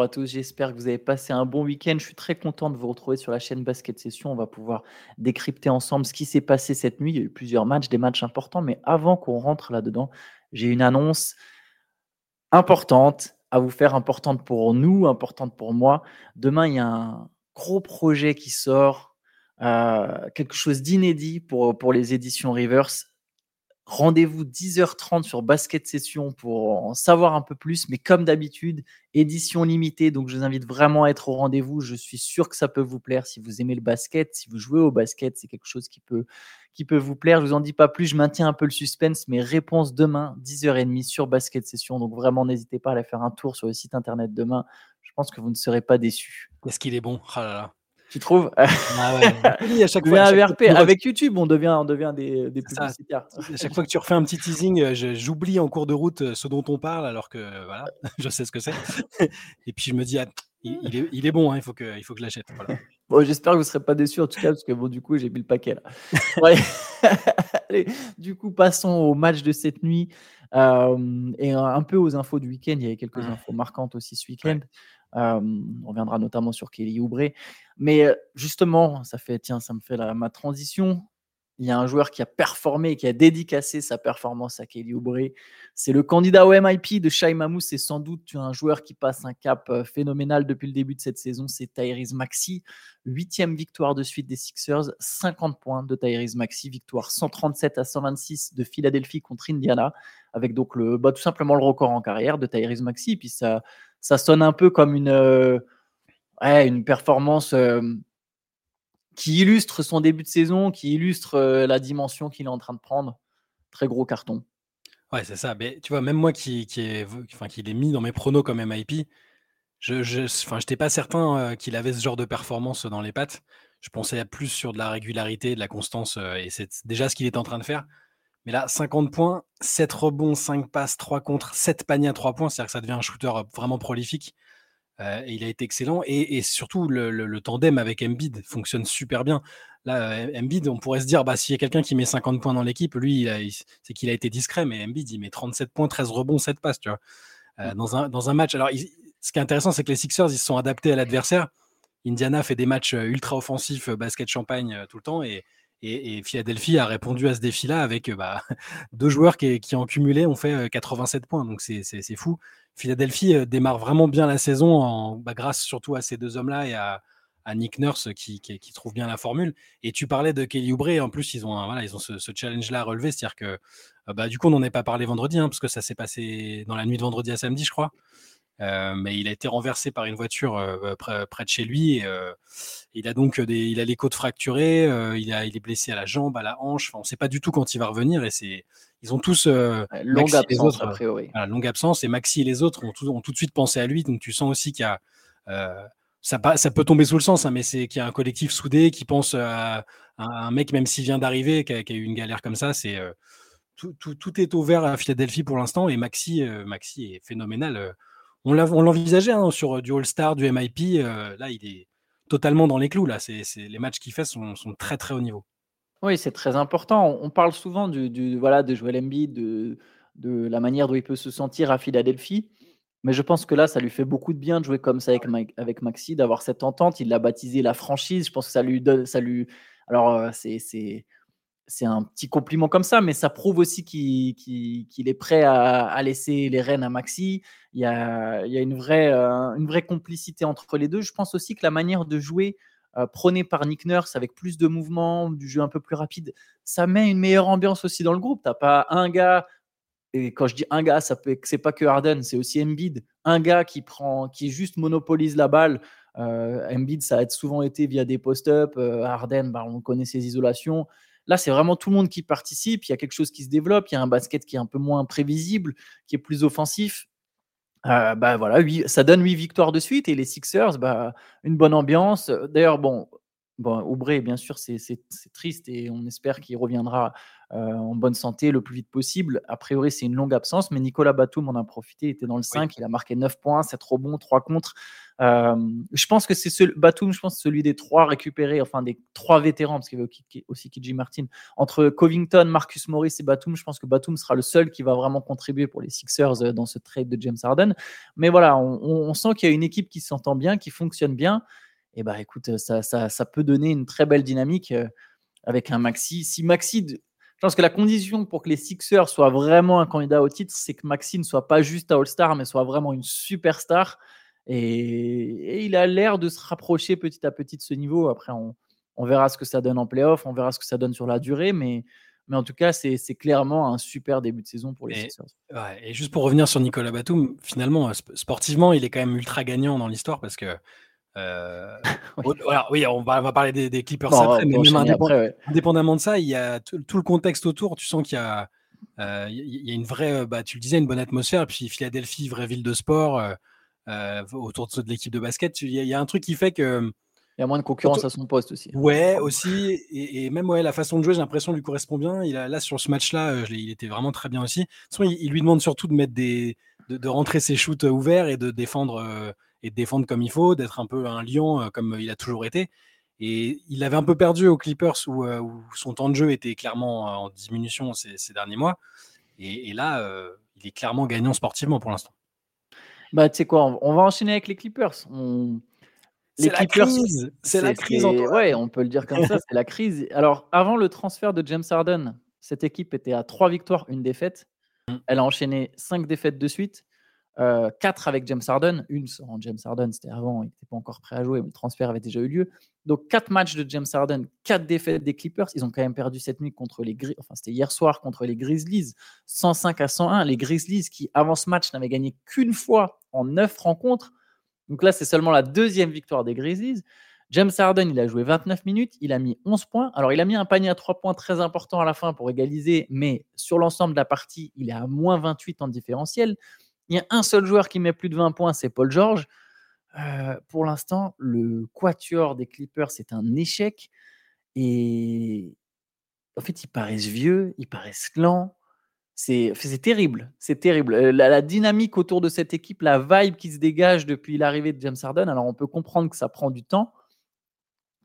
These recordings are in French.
à tous. J'espère que vous avez passé un bon week-end. Je suis très content de vous retrouver sur la chaîne Basket Session. On va pouvoir décrypter ensemble ce qui s'est passé cette nuit. Il y a eu plusieurs matchs, des matchs importants. Mais avant qu'on rentre là-dedans, j'ai une annonce importante à vous faire, importante pour nous, importante pour moi. Demain, il y a un gros projet qui sort, euh, quelque chose d'inédit pour, pour les éditions Reverse. Rendez-vous 10h30 sur Basket Session pour en savoir un peu plus. Mais comme d'habitude, édition limitée. Donc, je vous invite vraiment à être au rendez-vous. Je suis sûr que ça peut vous plaire si vous aimez le basket, si vous jouez au basket. C'est quelque chose qui peut, qui peut vous plaire. Je vous en dis pas plus. Je maintiens un peu le suspense. Mes réponses demain, 10h30 sur Basket Session. Donc, vraiment, n'hésitez pas à aller faire un tour sur le site internet demain. Je pense que vous ne serez pas déçus. Est-ce qu'il est bon? Oh là là. Tu trouves? Ah oui, à chaque fois, à chaque fois Avec YouTube, on devient, on devient des, des publicitaires. À chaque fois que tu refais un petit teasing, euh, j'oublie en cours de route euh, ce dont on parle, alors que voilà, je sais ce que c'est. Et puis je me dis, ah, il, est, il, est, bon, hein, il faut que, il faut que je l'achète. Voilà. Bon, j'espère que vous ne serez pas déçus en tout cas, parce que bon, du coup, j'ai mis le paquet là. Allez, du coup, passons au match de cette nuit euh, et un peu aux infos du week-end. Il y avait quelques infos marquantes aussi ce week-end on reviendra notamment sur Kelly Oubre. Mais justement, ça fait, tiens, ça me fait ma transition. Il y a un joueur qui a performé, qui a dédicacé sa performance à Kelly Oubre. C'est le candidat au MIP de Shai Mamou. C'est sans doute un joueur qui passe un cap phénoménal depuis le début de cette saison. C'est Tyrese Maxi. Huitième victoire de suite des Sixers. 50 points de Tyrese Maxi. Victoire 137 à 126 de Philadelphie contre Indiana. Avec donc le, bah, tout simplement le record en carrière de Tyrese Maxi. puis ça, ça sonne un peu comme une, euh, performance euh, qui illustre son début de saison, qui illustre euh, la dimension qu'il est en train de prendre. Très gros carton. Ouais, c'est ça. Mais tu vois, même moi qui, qui, est, enfin, qui l'ai mis dans mes pronos comme MIP, je n'étais pas certain qu'il avait ce genre de performance dans les pattes. Je pensais plus sur de la régularité, de la constance, et c'est déjà ce qu'il est en train de faire. Mais là, 50 points, 7 rebonds, 5 passes, 3 contre, 7 paniers à 3 points. C'est-à-dire que ça devient un shooter vraiment prolifique. Euh, et il a été excellent. Et, surtout, le, tandem avec Embiid fonctionne super bien. Là, euh, Embiid, on pourrait se dire, bah, s'il y a quelqu'un qui met 50 points dans l'équipe, lui, c'est qu'il a été discret. Mais Embiid, il met 37 points, 13 rebonds, 7 passes. Tu vois, euh, mmh. dans, un, match. Alors, ce qui est intéressant, c'est que les Sixers, ils se sont adaptés à l'adversaire. Indiana fait des matchs ultra offensifs, basket champagne tout le temps. Et, et, Philadelphie a répondu à ce défi-là avec euh, bah, deux joueurs qui, qui, en cumulé ont fait 87 euh, points. Donc c'est fou. Philadelphie euh, démarre vraiment bien la saison en, bah, grâce surtout à ces deux hommes-là et à, Nick Nurse qui, qui, trouve bien la formule. Et tu parlais de Kelly Oubre. En plus, ils ont, voilà, ils ont ce, challenge-là à relever. C'est-à-dire que bah, du coup, on n'en est pas parlé vendredi hein, parce que ça s'est passé dans la nuit de vendredi à samedi, je crois. Euh, mais il a été renversé par une voiture euh, près, de chez lui. Et, euh, il a donc des, il a les côtes fracturées, il, a, il est blessé à la jambe, à la hanche. on ne sait pas du tout quand il va revenir. Et c'est, ils ont tous longue absence a priori. longue absence. Et Maxi et les autres ont tout, ont tout, de suite pensé à lui. Donc tu sens aussi qu'il y a ça, ça, peut tomber sous le sens, hein, mais c'est qu'il y a un collectif soudé qui pense à, un mec, même s'il vient d'arriver, qui, a eu une galère comme ça, c'est tout, tout, tout, est ouvert à Philadelphie pour l'instant et Maxi, Maxi est phénoménal on l'envisageait hein, sur euh, du All-Star, du MIP. Euh, là, il est totalement dans les clous. Là. C'est, les matchs qu'il fait sont, très très haut niveau. Oui, c'est très important. On parle souvent du, voilà, de Joel Embiid, de, de la manière dont il peut se sentir à Philadelphie. Mais je pense que là, ça lui fait beaucoup de bien de jouer comme ça avec, avec Maxi, d'avoir cette entente. Il l'a baptisé la franchise. Je pense que ça lui donne. Ça lui... Alors, euh, c'est, c'est un petit compliment comme ça, mais ça prouve aussi qu'il est prêt à, laisser les rênes à Maxi. Il y a, une, vraie, euh, une vraie complicité entre les deux. Je pense aussi que la manière de jouer euh, prônée par Nick Nurse avec plus de mouvements, du jeu un peu plus rapide, ça met une meilleure ambiance aussi dans le groupe. T'as pas un gars, et quand je dis un gars, ça peut, c'est pas que Harden, c'est aussi Embiid, un gars qui prend, qui juste monopolise la balle. Euh, Embiid, ça a souvent été via des post-up. Harden, bah, on connaît ses isolations. Là, c'est vraiment tout le monde qui participe. Il y a quelque chose qui se développe. Il y a un basket qui est un peu moins prévisible, qui est plus offensif. Euh, bah voilà, ça donne 8 victoires de suite et les Sixers, bah, une bonne ambiance. D'ailleurs, bon, bon Oubre, bien sûr, c'est triste et on espère qu'il reviendra euh, en bonne santé le plus vite possible. A priori, c'est une longue absence, mais Nicolas Batum en a profité, il était dans le 5, il a marqué 9 points, 7 rebonds, 3 contre. Je pense que c'est ce Batum, je pense celui des trois récupérés, enfin des trois vétérans, parce qu'il y avait aussi KJ Martin. Entre Covington, Marcus Morris et Batum, je pense que Batum sera le seul qui va vraiment contribuer pour les Sixers euh, dans ce trade de James Harden. Mais voilà, on, sent qu'il y a une équipe qui s'entend bien, qui fonctionne bien. Et bah écoute, ça, ça, ça, peut donner une très belle dynamique euh, avec un Maxi. Si Maxi, je pense que la condition pour que les Sixers soient vraiment un candidat au titre, c'est que Maxi ne soit pas juste un All-Star, mais soit vraiment une superstar. Et, il a l'air de se rapprocher petit à petit de ce niveau. Après, on, verra ce que ça donne en playoff, on verra ce que ça donne sur la durée, mais, mais en tout cas, c'est clairement un super début de saison pour les et, Sixers. et juste pour revenir sur Nicolas Batum, finalement, sportivement, il est quand même ultra gagnant dans l'histoire parce que. Euh, oui. on, va, parler des, Clippers après, mais même indépendamment de ça, il y a tout le contexte autour. Tu sens qu'il y a, euh, il y a une vraie, bah, tu le disais, une bonne atmosphère. Puis Philadelphie, vraie ville de sport. Euh, euh, autour de, l'équipe de basket. Il y, a un truc qui fait que. Il y a moins de concurrence à son poste aussi. Ouais, aussi. Et, même ouais, la façon de jouer, j'ai l'impression, lui correspond bien. Il a, là, sur ce match-là, euh, il était vraiment très bien aussi. il, il, lui demande surtout de mettre des, de, rentrer ses shoots ouverts et de défendre euh, et de défendre comme il faut, d'être un peu un lion comme il a toujours été. Et il avait un peu perdu aux Clippers où, son temps de jeu était clairement en diminution ces, derniers mois. Et, là, il est clairement gagnant sportivement pour l'instant. Bah, tu sais quoi, on, va enchaîner avec les Clippers. C'est la crise. C'est la crise. Ouais, on peut le dire comme ça, c'est la crise. Alors, avant le transfert de James Harden, cette équipe était à trois victoires, une défaite. Mmh. Elle a enchaîné cinq défaites de suite. 4 avec James Harden, une sans James Harden, c'était avant, il n'était pas encore prêt à jouer, mais le transfert avait déjà eu lieu. Donc 4 matchs de James Harden, 4 défaites des Clippers. Ils ont quand même perdu cette nuit contre les Grizzlies, enfin c'était hier soir contre les Grizzlies, 105 à 101. Les Grizzlies qui, avant ce match, n'avaient gagné qu'une fois en 9 rencontres. Donc là, c'est seulement la deuxième victoire des Grizzlies. James Harden, il a joué 29 minutes, il a mis 11 points. Alors, il a mis un panier à 3 points très important à la fin pour égaliser, mais sur l'ensemble de la partie, il est à moins 28 en différentiel. Il y a un seul joueur qui met plus de 20 points, c'est Paul George. Euh, pour l'instant, le quatuor des Clippers, c'est un échec. Et en fait, ils paraissent vieux, ils paraissent lents. C'est terrible, c'est terrible. Euh, la, dynamique autour de cette équipe, la vibe qui se dégage depuis l'arrivée de James Harden, alors on peut comprendre que ça prend du temps,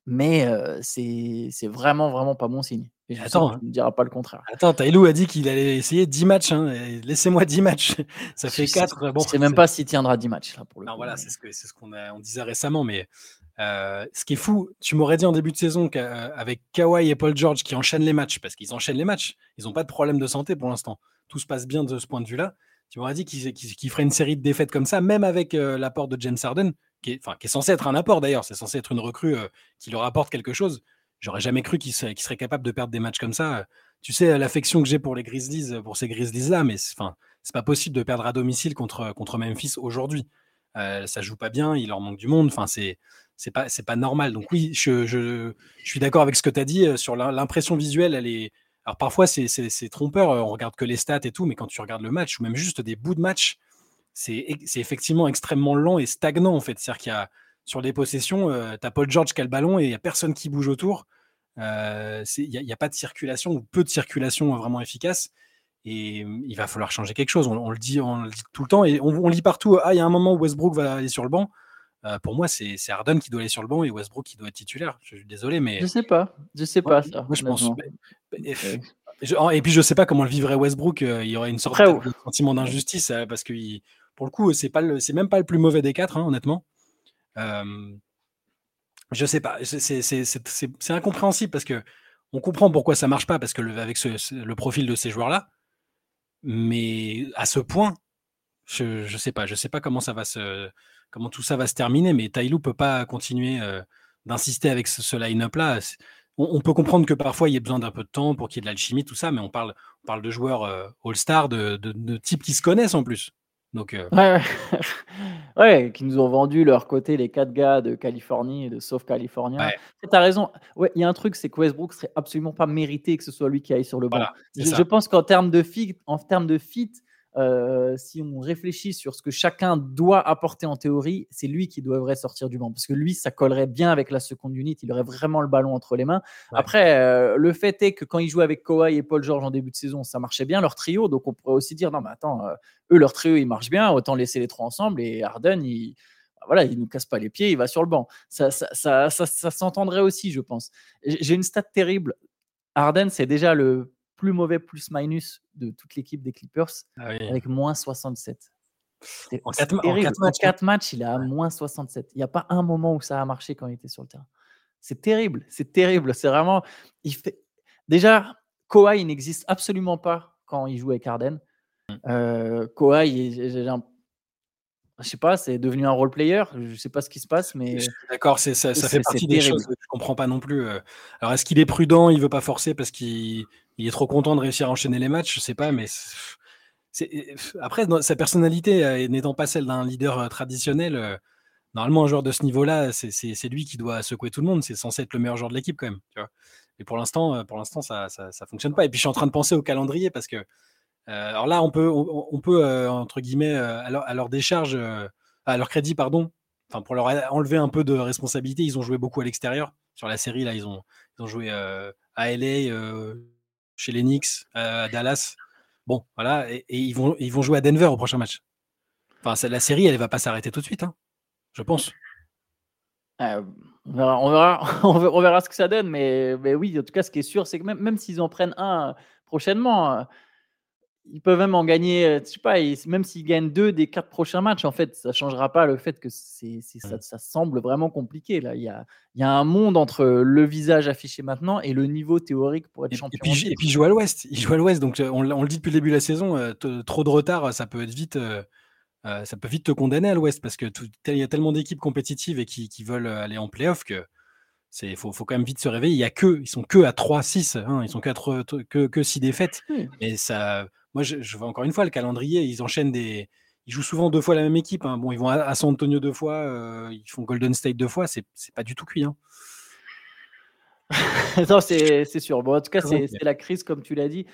mais euh, c'est vraiment, vraiment pas bon signe. Et attends, ne dira pas le contraire. Attends, Taylou a dit qu'il allait essayer 10 matchs. Hein, laissez-moi 10 matchs. Ça fait 4. Bon, je ne sais même pas s'il tiendra 10 matchs. Là, pour le non, voilà, c'est ce qu'on ce on disait récemment. Mais euh, ce qui est fou, tu m'aurais dit en début de saison qu'avec Kawhi et Paul George qui enchaînent les matchs, parce qu'ils enchaînent les matchs, ils n'ont pas de problème de santé pour l'instant. Tout se passe bien de ce point de vue-là. Tu m'aurais dit qu'ils qu feraient une série de défaites comme ça, même avec euh, l'apport de James Harden, qui est, qui est censé être un apport d'ailleurs. C'est censé être une recrue euh, qui leur apporte quelque chose. J'aurais jamais cru qu'il serait, capable de perdre des matchs comme ça. Tu sais, l'affection que j'ai pour les Grizzlies, pour ces Grizzlies-là, mais enfin, c'est pas possible de perdre à domicile contre, contre Memphis aujourd'hui. Euh, ça joue pas bien, il leur manque du monde. Enfin, c'est c'est pas pas normal. Donc oui, je, je, suis d'accord avec ce que tu as dit euh, sur l'impression visuelle. Elle est alors parfois c'est trompeur. On regarde que les stats et tout, mais quand tu regardes le match ou même juste des bouts de match, c'est effectivement extrêmement lent et stagnant en fait. C'est-à-dire qu'il y a sur les possessions, euh, tu as Paul George qui a le ballon et il n'y a personne qui bouge autour. Euh, il n'y a, pas de circulation ou peu de circulation vraiment efficace. Et mmh, il va falloir changer quelque chose. On, le, dit, on le dit tout le temps et on, lit partout Ah, il y a un moment où Westbrook va aller sur le banc. Euh, pour moi, c'est Harden qui doit aller sur le banc et Westbrook qui doit être titulaire. Je suis désolé, mais. Je sais pas. Je sais pas. moi, je pense. Et, puis, je sais pas comment le vivrait Westbrook. Euh, il y aurait une sorte de sentiment d'injustice parce que, pour le coup, c'est même pas le plus mauvais des quatre, hein, honnêtement. Je sais pas, c'est incompréhensible parce que on comprend pourquoi ça marche pas parce que le, avec le profil de ces joueurs-là, mais à ce point, je, je sais pas, je sais pas comment ça va se, tout ça va se terminer, mais Tailou peut pas continuer euh, d'insister avec ce, line-up là. On, peut comprendre que parfois il y ait besoin d'un peu de temps pour qu'il y ait de l'alchimie, tout ça, mais on parle, de joueurs euh, all-star, de, de types qui se connaissent en plus. Donc, euh, ouais, qui nous ont vendu leur côté, les quatre gars de Californie, de Sauf California. Tu as raison. Ouais, il y a un truc, c'est que Westbrook serait absolument pas mérité que ce soit lui qui aille sur le banc. je, pense qu'en termes de fit, en termes de fit, euh, si on réfléchit sur ce que chacun doit apporter en théorie, c'est lui qui devrait sortir du banc. Parce que lui, ça collerait bien avec la seconde unit. Il aurait vraiment le ballon entre les mains. Après, euh, le fait est que quand il jouait avec Kawhi et Paul George en début de saison, ça marchait bien, leur trio. Donc on pourrait aussi dire, non, mais attends, euh, eux, leur trio, il marche bien. Autant laisser les trois ensemble. Et Harden, il voilà, il nous casse pas les pieds, il va sur le banc. Ça, ça, ça, ça s'entendrait aussi, je pense. J'ai une stat terrible. Arden, c'est déjà le plus mauvais plus-minus de toute l'équipe des Clippers, ah avec moins 67. En 4 matchs, il est à moins 67. Il n'y a pas un moment où ça a marché quand il était sur le terrain. C'est terrible, c'est terrible. C'est vraiment. Il fait... Déjà, Kawhi n'existe absolument pas quand il joue avec Arden. Mmh. Euh, Kawhi, je sais pas, c'est devenu un role player. Je sais pas ce qui se passe, mais d'accord, ça, ça fait partie des choses que je comprends pas non plus. Euh. Alors, est-ce qu'il est prudent? Il veut pas forcer parce qu'il est trop content de réussir à enchaîner les matchs Je sais pas, mais après sa personnalité euh, n'étant pas celle d'un leader traditionnel normalement, un joueur de ce niveau-là, c'est lui qui doit secouer tout le monde. C'est censé être le meilleur joueur de l'équipe quand même. Tu vois et pour l'instant, euh, pour l'instant, ça, ça, fonctionne pas. Et puis je suis en train de penser au calendrier parce que, euh, alors là, on peut, on, peut euh, entre guillemets, à leur, décharge, à leur crédit, pardon, enfin pour leur enlever un peu de responsabilité, ils ont joué beaucoup à l'extérieur. Sur la série, là, ils ont, ils ont joué à LA, chez les Knicks, à Dallas. Bon, voilà, et, ils, vont, ils vont jouer à Denver au prochain match. Enfin, la série, elle va pas s'arrêter tout de suite, hein je pense. Euh, on, verra, on, verra, ce que ça donne, mais, mais, oui, en tout cas, ce qui est sûr, c'est que même, même s'ils en prennent un prochainement, euh, ils peuvent même en gagner, euh, je sais pas, même s'ils gagnent deux des quatre prochains matchs, en fait, ça ne changera pas le fait que c'est, ça, ça, semble vraiment compliqué. Là. Il, y a, il y a un monde entre le visage affiché maintenant et le niveau théorique pour être champion. Et puis, et puis, il joue à l'ouest. Il joue à l'ouest, donc on, on, le dit depuis le début de la saison, trop de retard, ça peut être vite. Euh, ça peut vite te condamner à l'Ouest parce que il y a tellement d'équipes compétitives et qui, veulent euh, aller en playoff que c'est faut, faut, quand même vite se réveiller. Il y a que ils sont que à 3-6, hein, ils sont que, que, que 6 défaites. Et ça, moi je, vois encore une fois le calendrier, ils enchaînent des ils jouent souvent deux fois la même équipe. Hein. Bon, ils vont à, San Antonio deux fois, euh, ils font Golden State deux fois, c'est pas du tout cuit. Hein. non, c'est sûr. Bon, en tout cas, c'est la crise, comme tu l'as dit.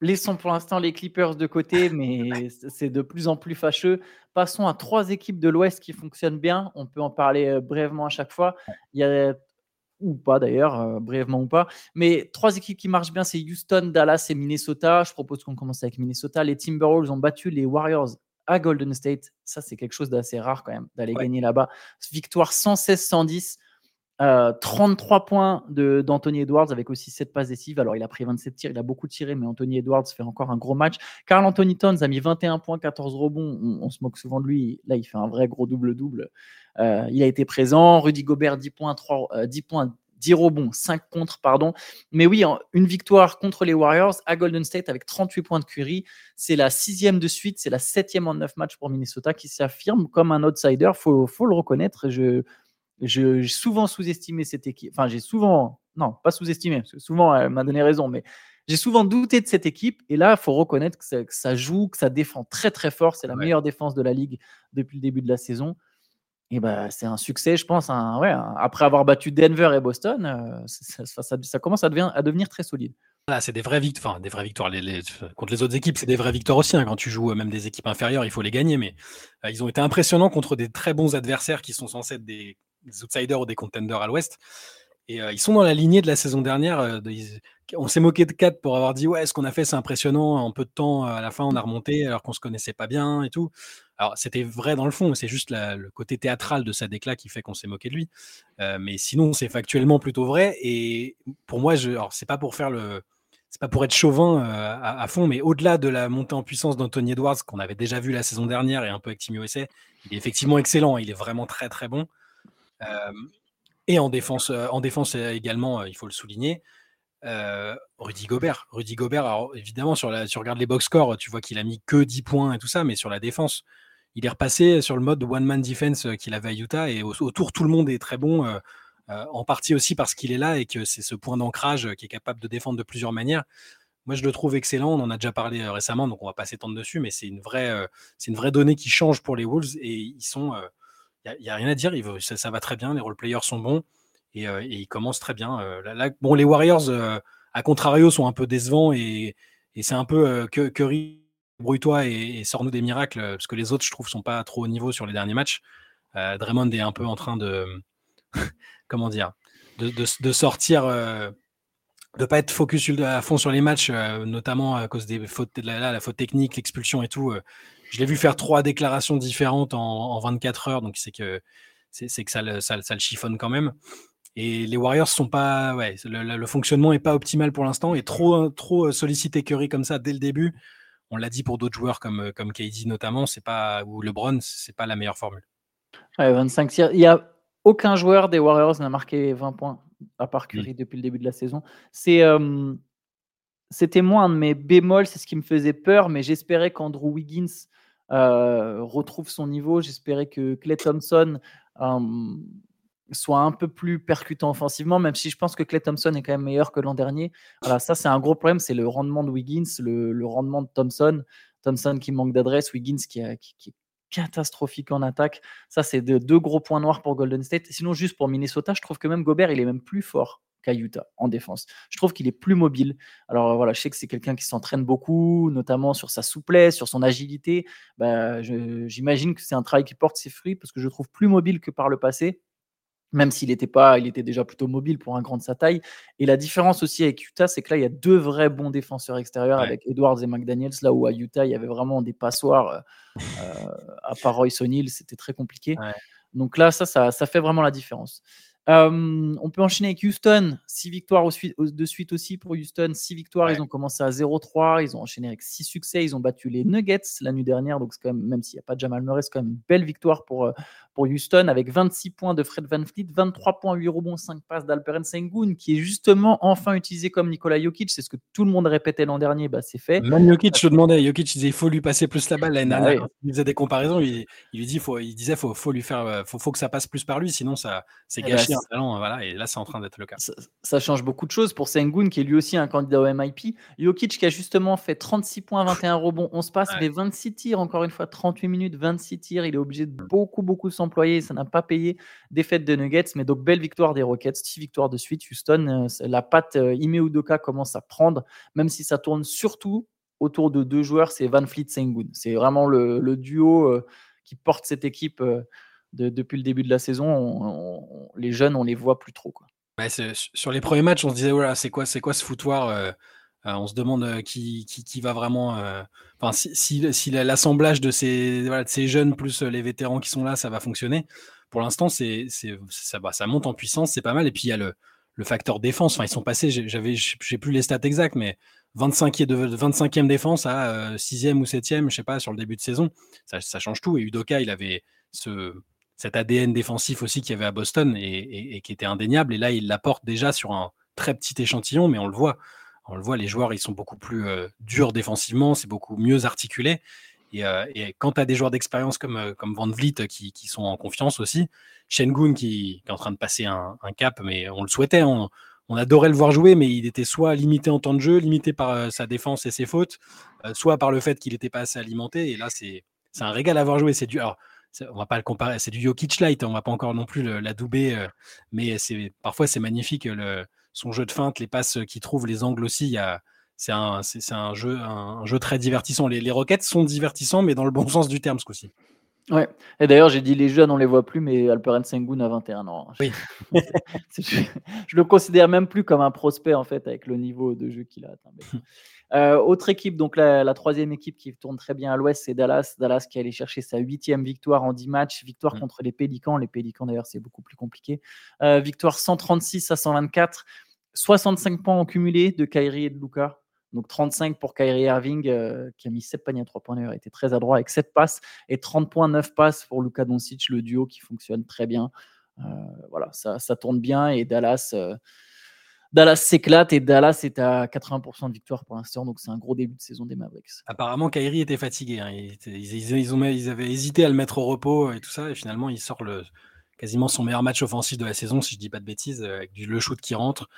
Laissons pour l'instant les Clippers de côté, mais c'est de plus en plus fâcheux. Passons à trois équipes de l'Ouest qui fonctionnent bien. On peut en parler euh, brièvement à chaque fois. Il y a ou pas d'ailleurs, euh, brièvement ou pas. Mais trois équipes qui marchent bien, c'est Houston, Dallas et Minnesota. Je propose qu'on commence avec Minnesota. Les Timberwolves ont battu les Warriors à Golden State. Ça, c'est quelque chose d'assez rare quand même, d'aller gagner là-bas. Victoire 116-110. 33 euh, points d'Anthony Edwards avec aussi 7 passes décisives. Alors, il a pris 27 tirs, il a beaucoup tiré, mais Anthony Edwards fait encore un gros match. Carl Anthony Towns a mis 21 points, 14 rebonds. On, se moque souvent de lui. Là, il fait un vrai gros double-double. Euh, il a été présent. Rudy Gobert, 10 points, 3, 10 euh, points, 10 rebonds, 5 contre, pardon. Mais oui, une victoire contre les Warriors à Golden State avec 38 points de Curry. C'est la sixième de suite, c'est la septième en 9 matchs pour Minnesota qui s'affirme comme un outsider. Faut, faut, le reconnaître. Je, j'ai souvent sous-estimé cette équipe. Enfin, j'ai souvent, non, pas sous-estimé, parce que souvent elle m'a donné raison, mais j'ai souvent douté de cette équipe. Et là, il faut reconnaître que ça, joue, que ça défend très très fort. C'est la meilleure défense de la ligue depuis le début de la saison. Et bah, c'est un succès, je pense. ouais, après avoir battu Denver et Boston, euh, ça, commence à, devenir, à devenir très solide. c'est des vraies victoires. des vraies victoires. Les, contre les autres équipes, c'est des vraies victoires aussi. Hein. Quand tu joues euh, même des équipes inférieures, il faut les gagner. Mais euh, ils ont été impressionnants contre des très bons adversaires qui sont censés être des des outsiders ou des contenders à l'ouest. Et euh, ils sont dans la lignée de la saison dernière. Euh, on s'est moqué de 4 pour avoir dit Ouais, ce qu'on a fait, c'est impressionnant. En peu de temps, à la fin, on a remonté alors qu'on se connaissait pas bien et tout. Alors, c'était vrai dans le fond, c'est juste le côté théâtral de sa déclat qui fait qu'on s'est moqué de lui. Euh, mais sinon, c'est factuellement plutôt vrai. Et pour moi, je, alors, c'est pas pour faire le. C'est pas pour être chauvin à, fond, mais au-delà de la montée en puissance d'Anthony Edwards, qu'on avait déjà vu la saison dernière et un peu avec Team USA, il est effectivement excellent. Il est vraiment très, très bon et en défense, en défense également, il faut le souligner. Rudy Gobert. Rudy Gobert, évidemment, sur la, tu regardes les box scores, tu vois qu'il a mis que 10 points et tout ça, mais sur la défense, il est repassé sur le mode one-man defense qu'il avait à Utah et autour, tout le monde est très bon, en partie aussi parce qu'il est là et que c'est ce point d'ancrage qui est capable de défendre de plusieurs manières. Moi, je le trouve excellent. On en a déjà parlé récemment, donc on va pas s'étendre dessus, mais c'est une vraie, c'est une vraie donnée qui change pour les Wolves et ils sont il n'y a, rien à dire. Ça, va très bien. Les role-players sont bons et, euh, ils commencent très bien. Euh, bon, les Warriors, euh, à contrario, sont un peu décevants et, c'est un peu que Curry, brouille-toi et, sors-nous des miracles parce que les autres, je trouve, sont pas trop au niveau sur les derniers matchs. Draymond est un peu en train de. comment dire de, sortir de pas être focus à fond sur les matchs, notamment à cause des fautes, de la, faute technique, l'expulsion et tout. Je l'ai vu faire trois déclarations différentes en, 24 heures, donc c'est que c'est que ça le, ça, le chiffonne quand même. Et les Warriors sont pas, ouais, le, fonctionnement est pas optimal pour l'instant et trop trop sollicité Curry comme ça dès le début. On l'a dit pour d'autres joueurs comme comme KD notamment, c'est pas ou LeBron, c'est pas la meilleure formule. 25 tirs. Il y a aucun joueur des Warriors n'a marqué 20 points à part Curry depuis le début de la saison. C'est c'était moins de mes bémols, c'est ce qui me faisait peur, mais j'espérais qu'Andrew Wiggins retrouve son niveau. J'espérais que Clay Thompson soit un peu plus percutant offensivement, même si je pense que Clay Thompson est quand même meilleur que l'an dernier. Voilà, ça c'est un gros problème, c'est le rendement de Wiggins, le, rendement de Thompson. Thompson qui manque d'adresse, Wiggins qui, qui, est catastrophique en attaque. Ça, c'est deux gros points noirs pour Golden State. Sinon, juste pour Minnesota, je trouve que même Gobert, il est même plus fort qu'à Utah en défense. Je trouve qu'il est plus mobile. Alors voilà, je sais que c'est quelqu'un qui s'entraîne beaucoup, notamment sur sa souplesse, sur son agilité. Bah, J'imagine que c'est un travail qui porte ses fruits parce que je le trouve plus mobile que par le passé même s'il était pas, il était déjà plutôt mobile pour un grand de sa taille. Et la différence aussi avec Utah, c'est que là, il y a deux vrais bons défenseurs extérieurs avec Edwards et McDaniels, là où à Utah, il y avait vraiment des passoires. Euh, euh, à part Royce O'Neill, c'était très compliqué. Donc là, ça, ça, ça, fait vraiment la différence on peut enchaîner avec Houston. 6 victoires de suite aussi pour Houston. 6 victoires, ils ont commencé à 0-3. Ils ont enchaîné avec 6 succès. Ils ont battu les Nuggets la nuit dernière. Donc, quand même, même s'il n'y a pas de Jamal Murray, c'est quand même une belle victoire pour, euh, pour Houston avec 26 points de Fred Van Fleet, 23 points, 8 rebonds, 5 passes d'Alperen Sengun, qui est justement enfin utilisé comme Nikola Jokic. C'est ce que tout le monde répétait l'an dernier. Bah, c'est fait. Même Jokic, je demandais Jokic, disait il faut lui passer plus la balle. Bah dernière, il faisait des comparaisons. Il, lui dit, faut, il disait faut, faut lui faire, euh, faut, faut que ça passe plus par lui, sinon ça, c'est Voilà, et là, c'est en train d'être le cas. Ça, change beaucoup de choses pour Sengun, qui est lui aussi un candidat au MIP. Jokic, qui a justement fait 36 points, 21 rebonds, on se passe, mais 26 tirs, encore une fois, 38 minutes, 26 tirs. Il est obligé de beaucoup, beaucoup s'employer. Ça n'a pas payé. Défaite de Nuggets, mais donc belle victoire des Rockets, 6 victoires de suite. Houston, euh, la patte euh, Ime Udoka commence à prendre, même si ça tourne surtout autour de deux joueurs, c'est Van Fleet Sengun. C'est vraiment le, duo euh, qui porte cette équipe depuis le début de la saison. les jeunes, on les voit plus trop. Sur les premiers matchs, on se disait voilà, c'est quoi, quoi ce foutoir On se demande qui, qui, va vraiment. Si, si, l'assemblage de ces, jeunes plus les vétérans qui sont là, ça va fonctionner pour l'instant, ça, ça monte en puissance, c'est pas mal. Et puis il y a le, le facteur défense. Ils sont passés, j'avais, j'ai plus les stats exacts, mais 25 de 25e défense à 6e euh, ou 7e, je sais pas, sur le début de saison. Ça, change tout. Et Udoka, il avait ce, cet ADN défensif aussi qu'il y avait à Boston et, qui était indéniable. Et là, il l'apporte déjà sur un très petit échantillon, mais on le voit. On le voit, les joueurs, ils sont beaucoup plus euh, durs défensivement, c'est beaucoup mieux articulé. Euh, et, quand tu as des joueurs d'expérience comme, euh, Van Vliet euh, qui, sont en confiance aussi, Shengun qui, qui, est en train de passer un, cap, mais on le souhaitait, on, adorait le voir jouer, mais il était soit limité en temps de jeu, limité par sa défense et ses fautes, soit par le fait qu'il n'était pas assez alimenté. Et là, c'est un régal à voir jouer. C'est du, alors, on va pas le comparer, c'est du Jokic Light, on va pas encore non plus l'adouber, mais c'est parfois c'est magnifique le, son jeu de feinte, les passes qu'il trouve, les angles aussi. C'est un, un, jeu, un, jeu très divertissant. Les, les Rockets sont divertissants, mais dans le bon sens du terme ce coup-ci. Ouais. Et d'ailleurs, j'ai dit les jeunes, on les voit plus, mais Alperen Sengun a 21 ans. Oui. je, le considère même plus comme un prospect en fait avec le niveau de jeu qu'il a atteint. Euh, autre équipe, donc la, troisième équipe qui tourne très bien à l'ouest, c'est Dallas. Dallas qui est allé chercher sa huitième victoire en 10 matchs, victoire mm. contre les Pélicans. Les Pélicans d'ailleurs, c'est beaucoup plus compliqué. Euh, victoire 136 à 124, 65 points en cumulé de Kyrie et de Luca. Donc 35 pour Kyrie Irving, euh, qui a mis 7 paniers à 3 points d'ailleurs, était très adroit avec 7 passes, et 30 points, 9 passes pour Luka Doncic, le duo qui fonctionne très bien. Voilà, ça, ça, tourne bien, et Dallas, Dallas s'éclate, et Dallas est à 80% de victoire pour l'instant, donc c'est un gros début de saison des Mavericks. Apparemment, Kyrie était fatigué, hein. ils, avaient hésité à le mettre au repos et tout ça, et finalement, il sort quasiment son meilleur match offensif de la saison, si je dis pas de bêtises, avec du, le shoot qui rentre.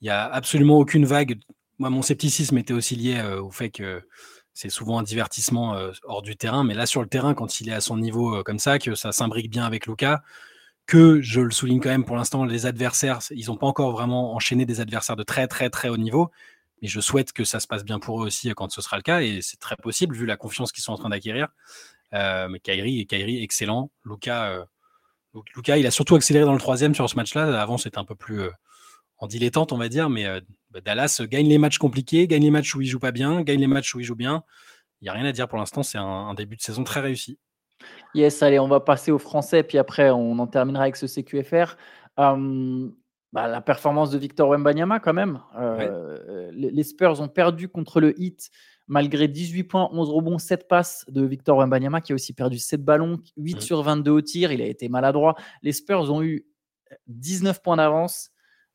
Il n'y a absolument aucune vague moi, mon scepticisme était aussi lié euh, au fait que c'est souvent un divertissement euh, hors du terrain, mais là sur le terrain, quand il est à son niveau euh, comme ça, que ça s'imbrique bien avec Luca, que je le souligne quand même pour l'instant, les adversaires, ils n'ont pas encore vraiment enchaîné des adversaires de très très très haut niveau, mais je souhaite que ça se passe bien pour eux aussi quand ce sera le cas, et c'est très possible vu la confiance qu'ils sont en train d'acquérir. mais Kairi, Kairi, excellent. Luca, Luca, il a surtout accéléré dans le troisième sur ce match-là. Avant, c'était un peu plus en dilettante, on va dire, mais bah, Dallas gagne les matchs compliqués, gagne les matchs où il joue pas bien, gagne les matchs où il joue bien. il n'y a rien à dire pour l'instant. C'est un, début de saison très réussi. Yes, allez, on va passer au français, puis après, on en terminera avec ce CQFR. Hum, bah, la performance de Victor Wembanyama, quand même. Euh, les, Spurs ont perdu contre le Heat malgré 18 points, 11 rebonds, 7 passes de Victor Wembanyama qui a aussi perdu 7 ballons, 8 mmh. sur 22 au tir. Il a été maladroit. Les Spurs ont eu 19 points d'avance,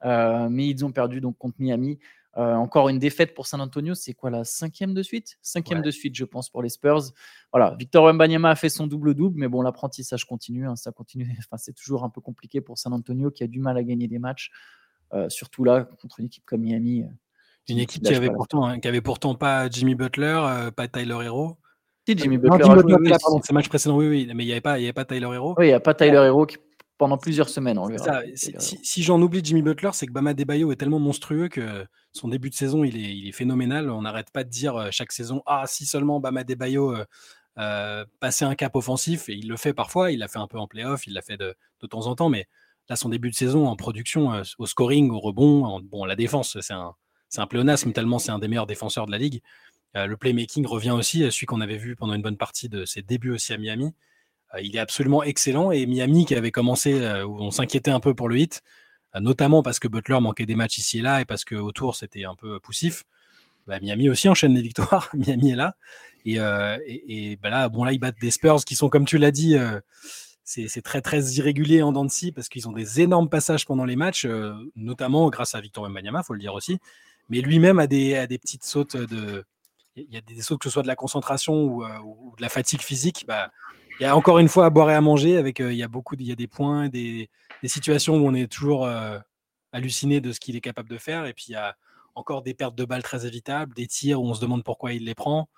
euh, mais ils ont perdu donc contre Miami. Euh, encore une défaite pour San Antonio, c'est quoi la cinquième de suite? Cinquième de suite, je pense, pour les Spurs. Voilà, Victor Wembanyama a fait son double-double, mais bon, l'apprentissage continue. Hein, ça continue. Enfin, c'est toujours un peu compliqué pour San Antonio qui a du mal à gagner des matchs, euh, surtout là contre une équipe comme Miami. Une équipe qui avait, pourtant, hein, qui avait pourtant pas Jimmy Butler, pas Tyler Hero. Si, Jimmy Butler. Non, Jimmy Butler, pardon, ces matchs précédents, oui, oui, mais il n'y avait, pas, avait pas Tyler Hero. Oui, il n'y a pas Tyler Hero qui pendant plusieurs semaines. On si, j'en oublie Jimmy Butler, c'est que Bama Debayo est tellement monstrueux que son début de saison, il est, il est phénoménal. On n'arrête pas de dire euh, chaque saison, ah, si seulement Bama Debayo euh, euh, passait un cap offensif, et il le fait parfois, il l'a fait un peu en playoff, il l'a fait de, de, temps en temps, mais là, son début de saison en production, au scoring, au rebond, bon, la défense, c'est un, un pléonasme, tellement c'est un des meilleurs défenseurs de la ligue. le playmaking revient aussi, celui qu'on avait vu pendant une bonne partie de ses débuts aussi à Miami. Euh, il est absolument excellent. Et Miami, qui avait commencé, euh, où on s'inquiétait un peu pour le hit, euh, notamment parce que Butler manquait des matchs ici et là et parce que autour c'était un peu poussif. Bah, Miami aussi enchaîne les victoires. Miami est là. Et, bah là, bon, là, ils battent des Spurs qui sont, comme tu l'as dit, c'est très très irrégulier en dents parce qu'ils ont des énormes passages pendant les matchs, notamment grâce à Victor Wembanyama, faut le dire aussi. Mais lui-même a des, petites sautes de. Il y a des sautes que ce soit de la concentration ou, ou de la fatigue physique. Bah, il y a encore une fois à boire et à manger. Avec, euh, il y a beaucoup, il y a des points, des, des situations où on est toujours euh, halluciné de ce qu'il est capable de faire. Et puis il y a encore des pertes de balles très évitables, des tirs où on se demande pourquoi il les prend.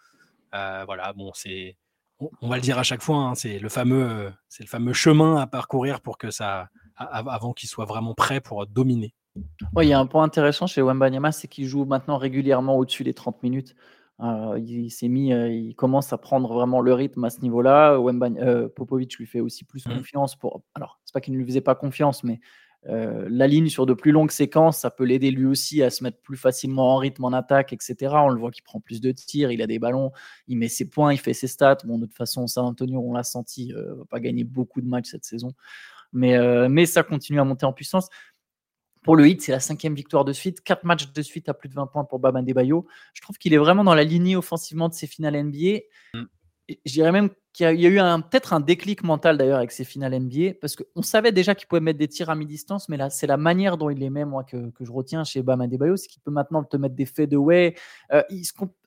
Euh, voilà, bon, c'est, on, va le dire à chaque fois, hein, c'est le fameux, c'est le fameux chemin à parcourir pour que ça, avant qu'il soit vraiment prêt pour dominer. Oui, il y a un point intéressant chez Wembanyama, c'est qu'il joue maintenant régulièrement au-dessus des 30 minutes. Euh, il s'est mis, euh, il commence à prendre vraiment le rythme à ce niveau-là. Euh, Popovic lui fait aussi plus mmh. confiance pour. Alors, c'est pas qu'il ne lui faisait pas confiance, mais la ligne sur de plus longues séquences, ça peut l'aider lui aussi à se mettre plus facilement en rythme en attaque, etc. On le voit qu'il prend plus de tirs, il a des ballons, il met ses points, il fait ses stats. Bon, de toute façon, San Antonio, on l'a senti, va pas gagner beaucoup de matchs cette saison, mais, mais ça continue à monter en puissance. Pour le hit, c'est la cinquième victoire de suite, quatre matchs de suite à plus de 20 points pour Bam Bayo. Je trouve qu'il est vraiment dans la lignée offensivement de ses finales NBA. Mm. Je dirais même qu'il y a eu peut-être un déclic mental d'ailleurs avec ses finales NBA, parce qu'on savait déjà qu'il pouvait mettre des tirs à mi-distance, mais là, c'est la manière dont il les met, moi, que, je retiens chez Bam Bayo, c'est qu'il peut maintenant te mettre des fadeaway. Euh,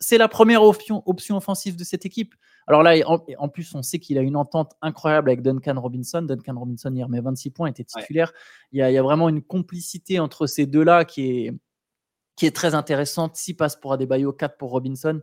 c'est la première option, option offensive de cette équipe. Alors là, en, plus, on sait qu'il a une entente incroyable avec Duncan Robinson. Duncan Robinson, il remet 26 points, était titulaire. Il, y a, vraiment une complicité entre ces deux-là qui est, qui est très intéressante. 6 passes pour Adebayo, 4 pour Robinson.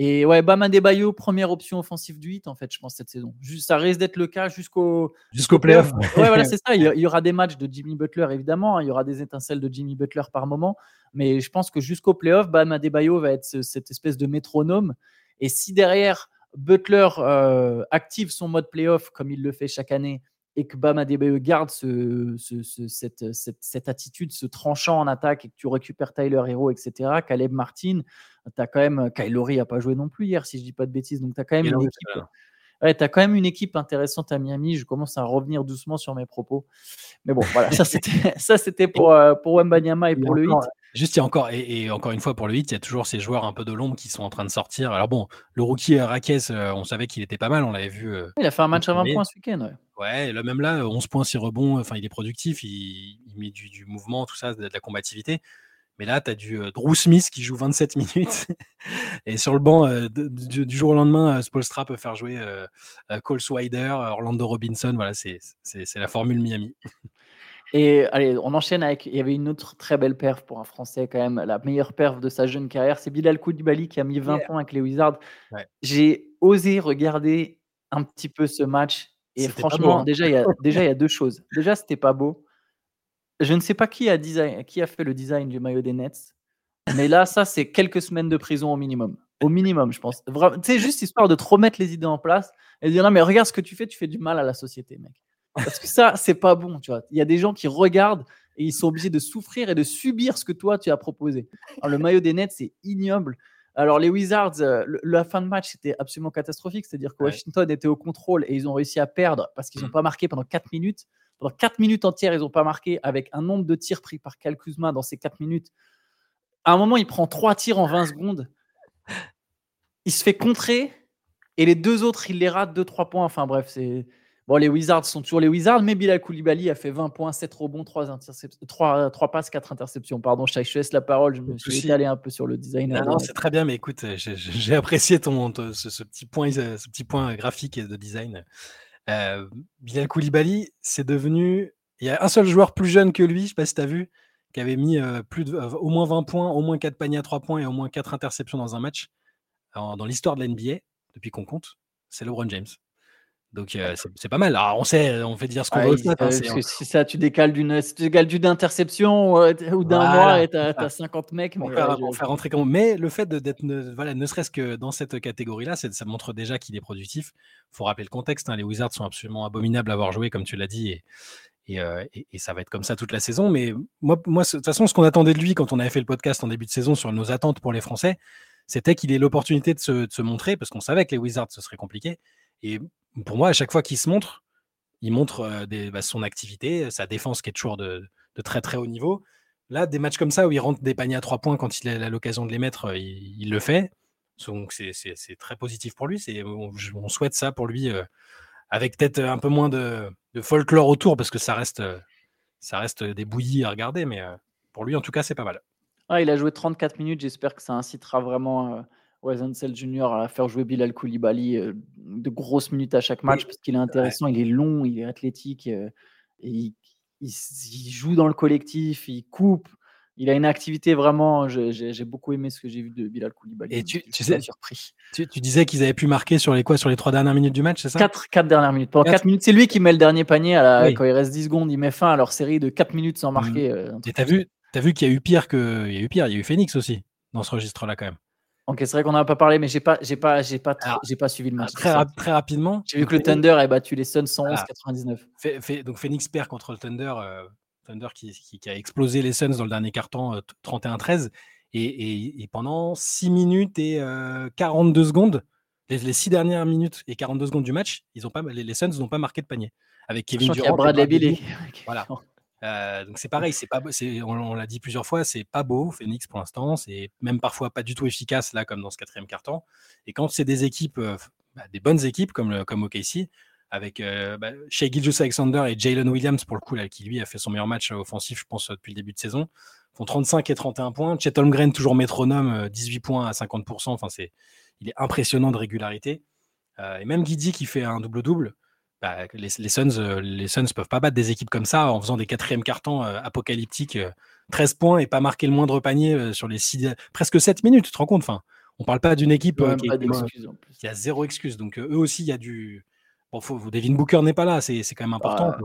Et ouais, Bam Adebayo, première option offensive du 8, en fait, je pense, cette saison. ça risque d'être le cas jusqu'au. Jusqu'au playoff. Ouais, voilà, c'est ça. Il y aura des matchs de Jimmy Butler, évidemment. Hein. Il y aura des étincelles de Jimmy Butler par moment. Mais je pense que jusqu'au playoff, Bam Adebayo va être cette espèce de métronome. Et si derrière, Butler euh, active son mode playoff comme il le fait chaque année et que Bam Adebayo garde ce, cette, cette, attitude, ce tranchant en attaque et que tu récupères Tyler Hero, etc. Caleb Martin, tu as quand même. Kylori n'a pas joué non plus hier, si je dis pas de bêtises. Donc tu as quand même une équipe. Ouais, tu as quand même une équipe intéressante à Miami. Je commence à revenir doucement sur mes propos. Mais bon, voilà, ça c'était, ça, c'était pour, euh, pour Wembanyama et pour le hit. Juste, il y a encore, et, encore une fois, pour le hit, il y a toujours ces joueurs un peu de l'ombre qui sont en train de sortir. Alors bon, le rookie euh, Raquez, euh, on savait qu'il était pas mal, on l'avait vu. il a fait un match à 20 points ce week-end. Ouais. Ouais, là, même là, 11 points, 6 rebonds, enfin, il est productif, il, met du, du, mouvement, tout ça, de, de la combativité. Mais là, tu as du euh, Drew Smith qui joue 27 minutes. et sur le banc, euh, du, jour au lendemain, euh, Spolstra peut faire jouer Cole Swider, Orlando Robinson. Voilà, c'est la formule Miami. Et allez, on enchaîne avec. Il y avait une autre très belle perf pour un Français, quand même. La meilleure perf de sa jeune carrière, c'est Bilal Koulibaly qui a mis 20 points avec les Wizards. J'ai osé regarder un petit peu ce match. Et franchement, hein. déjà, il y a, déjà, il y a deux choses. Déjà, c'était pas beau. Je ne sais pas qui a, design, qui a fait le design du maillot des Nets, mais là, ça, c'est quelques semaines de prison au minimum. Au minimum, je pense. C'est juste histoire de te remettre les idées en place et de dire non, mais regarde ce que tu fais, tu fais du mal à la société, mec. Parce que ça, c'est pas bon, tu vois. Il y a des gens qui regardent et ils sont obligés de souffrir et de subir ce que toi, tu as proposé. Alors, le maillot des Nets, c'est ignoble. Alors, les Wizards, euh, la fin de match, c'était absolument catastrophique. C'est-à-dire que Washington était au contrôle et ils ont réussi à perdre parce qu'ils n'ont mm. pas marqué pendant 4 minutes. Pendant 4 minutes entières, ils n'ont pas marqué avec un nombre de tirs pris par Cal Kuzma dans ces 4 minutes. À un moment, il prend 3 tirs en 20 secondes. Il se fait contrer et les deux autres, il les rate 2-3 points. Enfin bref, c'est Bon, les Wizards sont toujours les Wizards, mais Bilal Koulibaly a fait 20 points, 7 rebonds, 3, 3, 3 passes, 4 interceptions. Pardon, je te laisse la parole, je me suis étalé un peu sur le design. Non, c'est très bien, mais écoute, j'ai apprécié ton, ce, petit point, ce petit point graphique et de design. Euh, Bilal Koulibaly, c'est devenu. Il y a un seul joueur plus jeune que lui, je ne sais pas si tu as vu, qui avait mis euh, plus de, euh, au moins 20 points, au moins 4 paniers à 3 points et au moins 4 interceptions dans un match dans l'histoire de l'NBA, depuis qu'on compte. C'est LeBron James. Donc c'est pas mal. Alors on sait, on fait dire ce qu'on veut. Hein, si ça, tu décales d'une, interception ou d'un mois et t'as as 50 mecs. Mais, faire, rentrer comme... mais le fait d'être, ne, voilà, ne serait-ce que dans cette catégorie-là, ça montre déjà qu'il est productif. Il faut rappeler le contexte. Hein, les Wizards sont absolument abominables à avoir joué, comme tu l'as dit, et, et, et, ça va être comme ça toute la saison. Mais moi, moi de toute façon, ce qu'on attendait de lui quand on avait fait le podcast en début de saison sur nos attentes pour les Français, c'était qu'il ait l'opportunité de se, de se montrer, parce qu'on savait que les Wizards ce serait compliqué. Et pour moi, à chaque fois qu'il se montre, il montre bah, son activité, sa défense qui est toujours de, très très haut niveau. Là, des matchs comme ça où il rentre des paniers à trois points quand il a l'occasion de les mettre, il, le fait. Donc c'est très positif pour lui. On, souhaite ça pour lui, avec peut-être un peu moins de, folklore autour, parce que ça reste, ça reste des bouillies à regarder, mais pour lui, en tout cas, c'est pas mal. Ah, il a joué 34 minutes. J'espère que ça incitera vraiment Wezenzel Junior à faire jouer Bilal Koulibaly euh, de grosses minutes à chaque match parce qu'il est intéressant, il est long, il est athlétique, euh, et il, joue dans le collectif, il coupe. Il a une activité vraiment. J'ai beaucoup aimé ce que j'ai vu de Bilal Koulibaly. Et tu, tu sais, surpris. Tu, disais qu'ils avaient pu marquer sur les quoi Sur les trois dernières minutes du match, c'est ça? 4 quatre, dernières minutes. Pendant 4 minutes, c'est lui qui met le dernier panier à la, quand il reste 10 secondes. Il met fin à leur série de 4 minutes sans mmh. marquer. Euh, et t'as vu, as vu qu'il y a eu pire que. Il y a eu pire, il y a eu Phoenix aussi dans ce registre-là quand même. Ok, c'est vrai qu'on n'en a pas parlé, mais j'ai pas, j'ai pas, j'ai pas, j'ai pas suivi le match. Très, très rapidement. J'ai vu que le Thunder a battu les Suns 111-99. donc Phoenix perd contre le Thunder, euh, Thunder qui, qui, a explosé les Suns dans le dernier carton 31-13 euh, et, et, pendant 6 minutes et 42 euh, secondes, les, 6 dernières minutes et 42 secondes du match, ils ont pas, les, Suns n'ont pas marqué de panier avec Kevin Durant. Bradley. Voilà. Euh, donc c'est pareil, c'est pas, on, on l'a dit plusieurs fois, c'est pas beau Phoenix pour l'instant, c'est même parfois pas du tout efficace là comme dans ce quatrième carton. Et quand c'est des équipes, euh, bah, des bonnes équipes comme comme OKC, avec euh, bah, Shea Alexander et Jalen Williams pour le coup là, qui lui a fait son meilleur match offensif, je pense depuis le début de saison, font 35 et 31 points. Chet Holmgren toujours métronome, 18 points à 50%. Enfin c'est, il est impressionnant de régularité. et même Guidi qui fait un double double. Bah, les, les, Suns, euh, les Suns peuvent pas battre des équipes comme ça en faisant des quatrièmes cartons euh, apocalyptiques, 13 euh, points et pas marquer le moindre panier sur les six, presque 7 minutes, tu te rends compte? Enfin, On parle pas d'une équipe qui, a zéro excuse. Donc eux aussi, il y a du. Bon, faut, Devin Booker n'est pas là, c'est quand même important. Ah,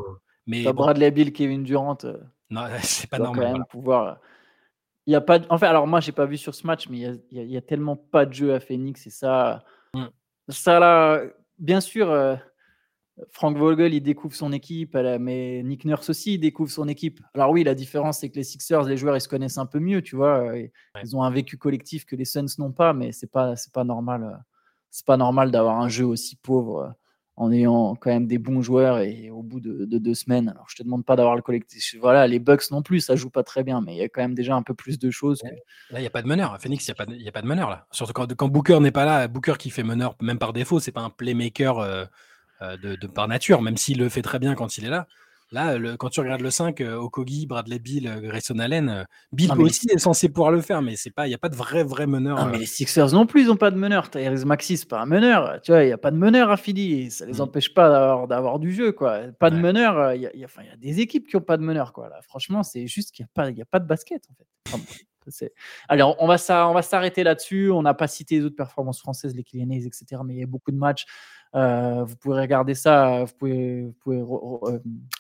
mais bon. Bradley Bill, Kevin Durant. non, c'est pas normal. pouvoir. Il y a pas. Enfin, alors moi, j'ai pas vu sur ce match, mais il y, y, a tellement pas de jeu à Phoenix et ça, mmh. ça là, bien sûr. Frank Vogel, il découvre son équipe, mais Nick Nurse aussi, il découvre son équipe. Alors oui, la différence, c'est que les Sixers, les joueurs, ils se connaissent un peu mieux, tu vois. Ils ont un vécu collectif que les Suns n'ont pas, mais c'est pas, c'est pas normal. Euh, c'est pas normal d'avoir un jeu aussi pauvre euh, en ayant quand même des bons joueurs et au bout de, deux semaines. Alors je te demande pas d'avoir le collectif. Voilà, les Bucks non plus, ça joue pas très bien, mais il y a quand même déjà un peu plus de choses. Là, il n'y a pas de meneur. Phoenix, il n'y a, a, pas de meneur là. Surtout quand, quand Booker n'est pas là, Booker qui fait meneur même par défaut, c'est pas un playmaker. Euh, euh, de, par nature, même s'il le fait très bien quand il est là. Là, le, quand tu regardes le 5, euh, Okogi, Bradley Bill, euh, Grayson Allen, Bill aussi est censé pouvoir le faire, mais c'est pas, il n'y a pas de vrai, vrai meneur. mais les Sixers non plus, ils n'ont pas de meneur. Tyrese Maxi, c'est pas un meneur. Tu vois, il n'y a pas de meneur à Philly. Ça les mm. empêche pas d'avoir du jeu, quoi. Pas de meneur. Il y, y, a des équipes qui n'ont pas de meneur, quoi. Là, franchement, c'est juste qu'il n'y a, pas, a pas de basket, en fait. Allez, on, va s'arrêter là-dessus. On n'a pas cité les autres performances françaises, les Kylianais, etc. Mais il y a beaucoup de matchs. Euh, vous pouvez regarder ça. Vous pouvez, euh,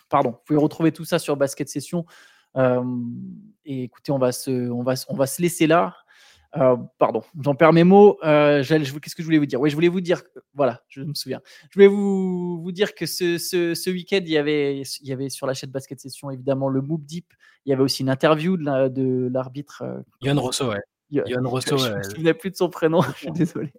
pardon, vous pouvez retrouver tout ça sur Basket Session. Euh, et écoutez, on va se laisser là. Euh, pardon, j'en perds mes mots. Euh, qu'est-ce que je voulais vous dire? Oui, je voulais vous dire, voilà, je me souviens. Je voulais vous, dire que ce, week-end, il, y avait, il y avait sur la chaîne Basket Session, évidemment, le Moop Deep. Il y avait aussi une interview de l'arbitre. Euh, la, Yann Rosso, ouais. Yann Rosso, Je ne me souviens plus de son prénom, je suis désolé.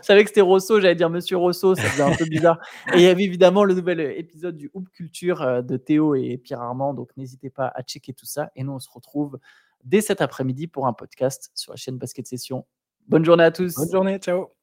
Je savais que c'était Rosso, j'allais dire Monsieur Rosso, ça faisait un peu bizarre. Et il y avait évidemment le nouvel épisode du Hoop Culture de Théo et Pierre Armand, donc n'hésitez pas à checker tout ça. Et nous, on se retrouve dès cet après-midi pour un podcast sur la chaîne Basket Session. Bonne journée à tous. Bonne journée, ciao.